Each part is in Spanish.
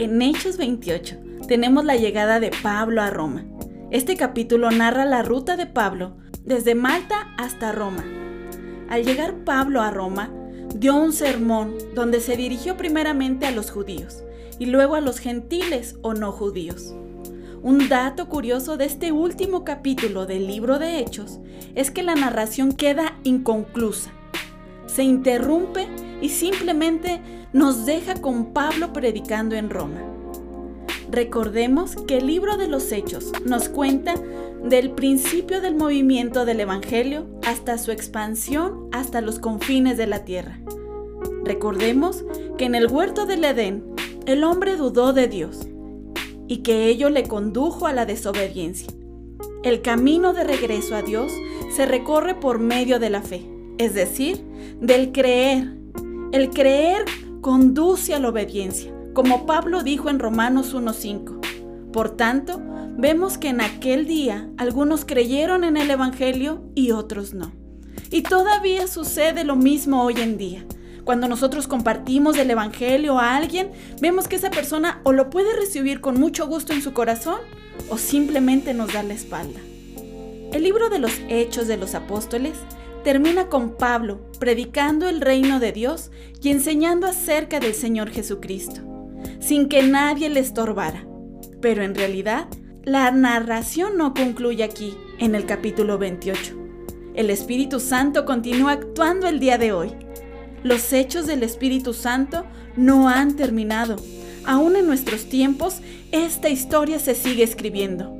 En Hechos 28 tenemos la llegada de Pablo a Roma. Este capítulo narra la ruta de Pablo desde Malta hasta Roma. Al llegar Pablo a Roma, dio un sermón donde se dirigió primeramente a los judíos y luego a los gentiles o no judíos. Un dato curioso de este último capítulo del libro de Hechos es que la narración queda inconclusa. Se interrumpe y simplemente nos deja con Pablo predicando en Roma. Recordemos que el libro de los Hechos nos cuenta del principio del movimiento del Evangelio hasta su expansión hasta los confines de la tierra. Recordemos que en el huerto del Edén el hombre dudó de Dios y que ello le condujo a la desobediencia. El camino de regreso a Dios se recorre por medio de la fe, es decir, del creer. El creer conduce a la obediencia como Pablo dijo en Romanos 1.5. Por tanto, vemos que en aquel día algunos creyeron en el Evangelio y otros no. Y todavía sucede lo mismo hoy en día. Cuando nosotros compartimos el Evangelio a alguien, vemos que esa persona o lo puede recibir con mucho gusto en su corazón o simplemente nos da la espalda. El libro de los Hechos de los Apóstoles termina con Pablo predicando el reino de Dios y enseñando acerca del Señor Jesucristo sin que nadie le estorbara. Pero en realidad, la narración no concluye aquí, en el capítulo 28. El Espíritu Santo continúa actuando el día de hoy. Los hechos del Espíritu Santo no han terminado. Aún en nuestros tiempos, esta historia se sigue escribiendo.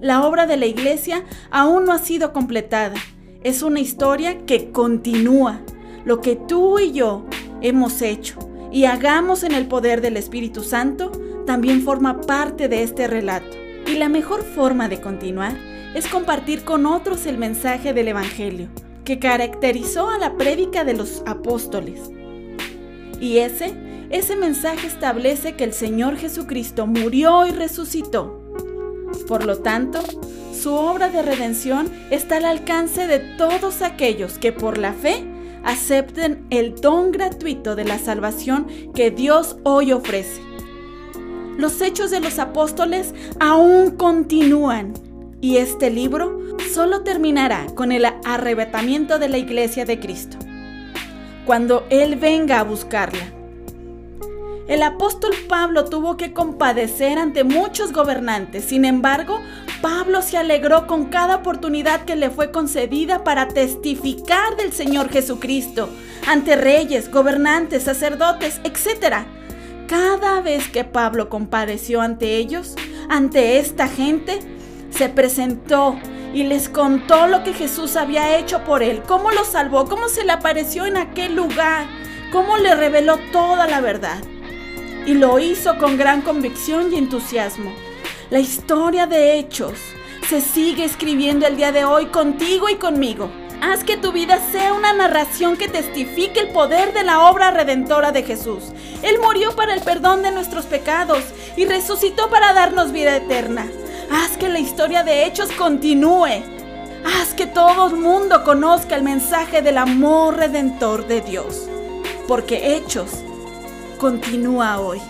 La obra de la iglesia aún no ha sido completada. Es una historia que continúa. Lo que tú y yo hemos hecho, y hagamos en el poder del Espíritu Santo también forma parte de este relato. Y la mejor forma de continuar es compartir con otros el mensaje del Evangelio, que caracterizó a la prédica de los apóstoles. Y ese, ese mensaje establece que el Señor Jesucristo murió y resucitó. Por lo tanto, su obra de redención está al alcance de todos aquellos que por la fe acepten el don gratuito de la salvación que Dios hoy ofrece. Los hechos de los apóstoles aún continúan y este libro solo terminará con el arrebatamiento de la iglesia de Cristo, cuando Él venga a buscarla. El apóstol Pablo tuvo que compadecer ante muchos gobernantes, sin embargo, Pablo se alegró con cada oportunidad que le fue concedida para testificar del Señor Jesucristo ante reyes, gobernantes, sacerdotes, etc. Cada vez que Pablo compareció ante ellos, ante esta gente, se presentó y les contó lo que Jesús había hecho por él, cómo lo salvó, cómo se le apareció en aquel lugar, cómo le reveló toda la verdad. Y lo hizo con gran convicción y entusiasmo. La historia de hechos se sigue escribiendo el día de hoy contigo y conmigo. Haz que tu vida sea una narración que testifique el poder de la obra redentora de Jesús. Él murió para el perdón de nuestros pecados y resucitó para darnos vida eterna. Haz que la historia de hechos continúe. Haz que todo el mundo conozca el mensaje del amor redentor de Dios. Porque hechos continúa hoy.